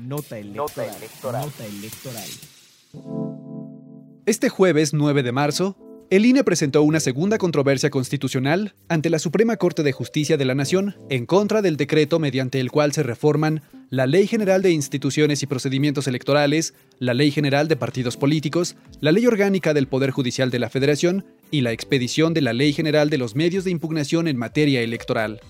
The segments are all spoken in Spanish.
Nota electoral. Nota electoral. Este jueves 9 de marzo, el INE presentó una segunda controversia constitucional ante la Suprema Corte de Justicia de la Nación en contra del decreto mediante el cual se reforman la Ley General de Instituciones y Procedimientos Electorales, la Ley General de Partidos Políticos, la Ley Orgánica del Poder Judicial de la Federación y la expedición de la Ley General de los Medios de Impugnación en materia electoral.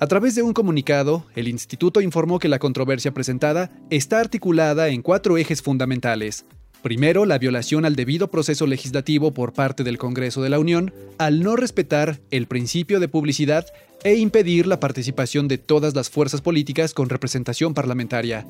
A través de un comunicado, el instituto informó que la controversia presentada está articulada en cuatro ejes fundamentales. Primero, la violación al debido proceso legislativo por parte del Congreso de la Unión al no respetar el principio de publicidad e impedir la participación de todas las fuerzas políticas con representación parlamentaria.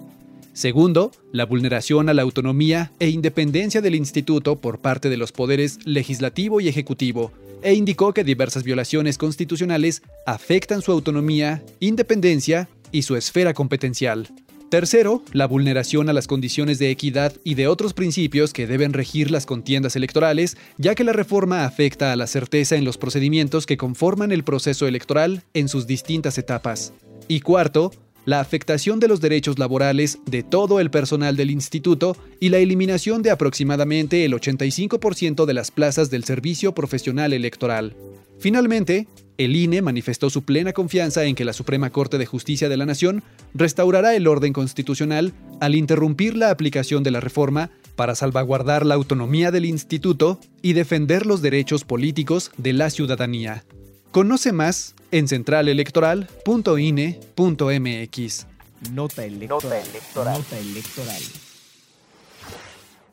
Segundo, la vulneración a la autonomía e independencia del instituto por parte de los poderes legislativo y ejecutivo, e indicó que diversas violaciones constitucionales afectan su autonomía, independencia y su esfera competencial. Tercero, la vulneración a las condiciones de equidad y de otros principios que deben regir las contiendas electorales, ya que la reforma afecta a la certeza en los procedimientos que conforman el proceso electoral en sus distintas etapas. Y cuarto, la afectación de los derechos laborales de todo el personal del instituto y la eliminación de aproximadamente el 85% de las plazas del servicio profesional electoral. Finalmente, el INE manifestó su plena confianza en que la Suprema Corte de Justicia de la Nación restaurará el orden constitucional al interrumpir la aplicación de la reforma para salvaguardar la autonomía del instituto y defender los derechos políticos de la ciudadanía. Conoce más en centralelectoral.ine.mx. Nota electoral. Nota electoral. Nota electoral.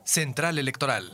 Central Electoral.